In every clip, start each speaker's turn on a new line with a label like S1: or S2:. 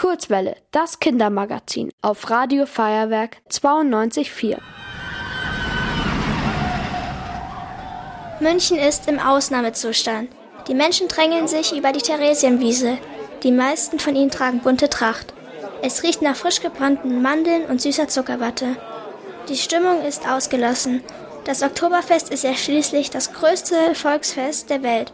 S1: Kurzwelle, das Kindermagazin auf Radio Feuerwerk 92.4.
S2: München ist im Ausnahmezustand. Die Menschen drängeln sich über die Theresienwiese. Die meisten von ihnen tragen bunte Tracht. Es riecht nach frisch gebrannten Mandeln und süßer Zuckerwatte. Die Stimmung ist ausgelassen. Das Oktoberfest ist ja schließlich das größte Volksfest der Welt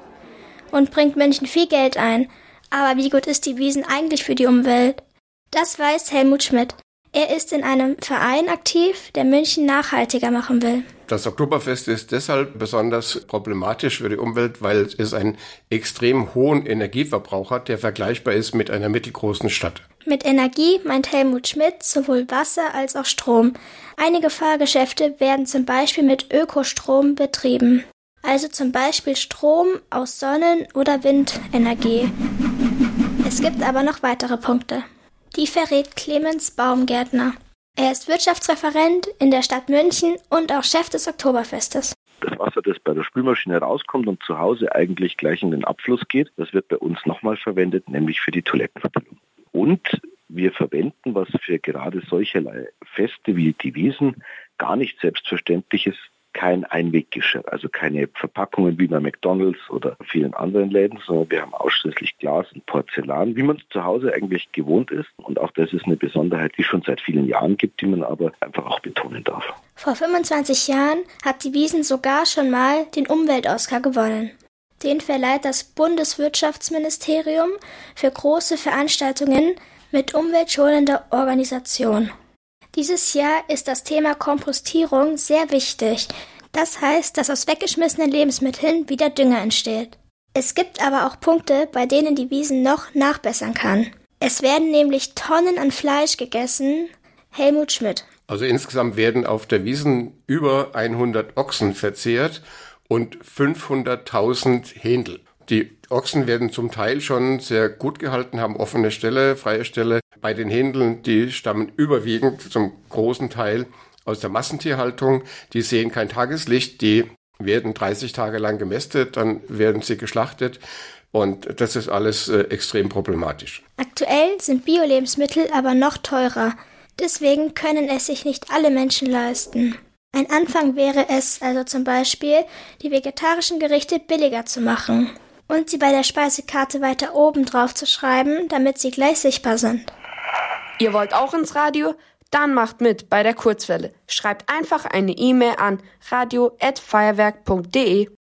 S2: und bringt München viel Geld ein. Aber wie gut ist die Wiesen eigentlich für die Umwelt? Das weiß Helmut Schmidt. Er ist in einem Verein aktiv, der München nachhaltiger machen will.
S3: Das Oktoberfest ist deshalb besonders problematisch für die Umwelt, weil es einen extrem hohen Energieverbrauch hat, der vergleichbar ist mit einer mittelgroßen Stadt.
S2: Mit Energie meint Helmut Schmidt sowohl Wasser als auch Strom. Einige Fahrgeschäfte werden zum Beispiel mit Ökostrom betrieben, also zum Beispiel Strom aus Sonnen- oder Windenergie. Es gibt aber noch weitere Punkte. Die verrät Clemens Baumgärtner. Er ist Wirtschaftsreferent in der Stadt München und auch Chef des Oktoberfestes.
S4: Das Wasser, das bei der Spülmaschine rauskommt und zu Hause eigentlich gleich in den Abfluss geht, das wird bei uns nochmal verwendet, nämlich für die Toilettenverbrennung. Und wir verwenden, was für gerade solcherlei Feste wie die Wiesen gar nicht selbstverständlich ist, kein Einweggeschirr, also keine Verpackungen wie bei McDonalds oder vielen anderen Läden, sondern wir haben ausschließlich Glas und Porzellan, wie man zu Hause eigentlich gewohnt ist. Und auch das ist eine Besonderheit, die es schon seit vielen Jahren gibt, die man aber einfach auch betonen darf.
S2: Vor 25 Jahren hat die Wiesen sogar schon mal den Umwelt-Oscar gewonnen. Den verleiht das Bundeswirtschaftsministerium für große Veranstaltungen mit umweltschonender Organisation. Dieses Jahr ist das Thema Kompostierung sehr wichtig. Das heißt, dass aus weggeschmissenen Lebensmitteln wieder Dünger entsteht. Es gibt aber auch Punkte, bei denen die Wiesen noch nachbessern kann. Es werden nämlich Tonnen an Fleisch gegessen. Helmut Schmidt.
S3: Also insgesamt werden auf der Wiesen über 100 Ochsen verzehrt und 500.000 Händel. Die Ochsen werden zum Teil schon sehr gut gehalten, haben offene Stelle, freie Stelle. Bei den Händeln, die stammen überwiegend zum großen Teil aus der Massentierhaltung. Die sehen kein Tageslicht, die werden 30 Tage lang gemästet, dann werden sie geschlachtet. Und das ist alles äh, extrem problematisch.
S2: Aktuell sind Bio-Lebensmittel aber noch teurer. Deswegen können es sich nicht alle Menschen leisten. Ein Anfang wäre es also zum Beispiel, die vegetarischen Gerichte billiger zu machen und sie bei der Speisekarte weiter oben drauf zu schreiben, damit sie gleich sichtbar sind.
S1: Ihr wollt auch ins Radio? Dann macht mit bei der Kurzwelle. Schreibt einfach eine E-Mail an radio@feuerwerk.de.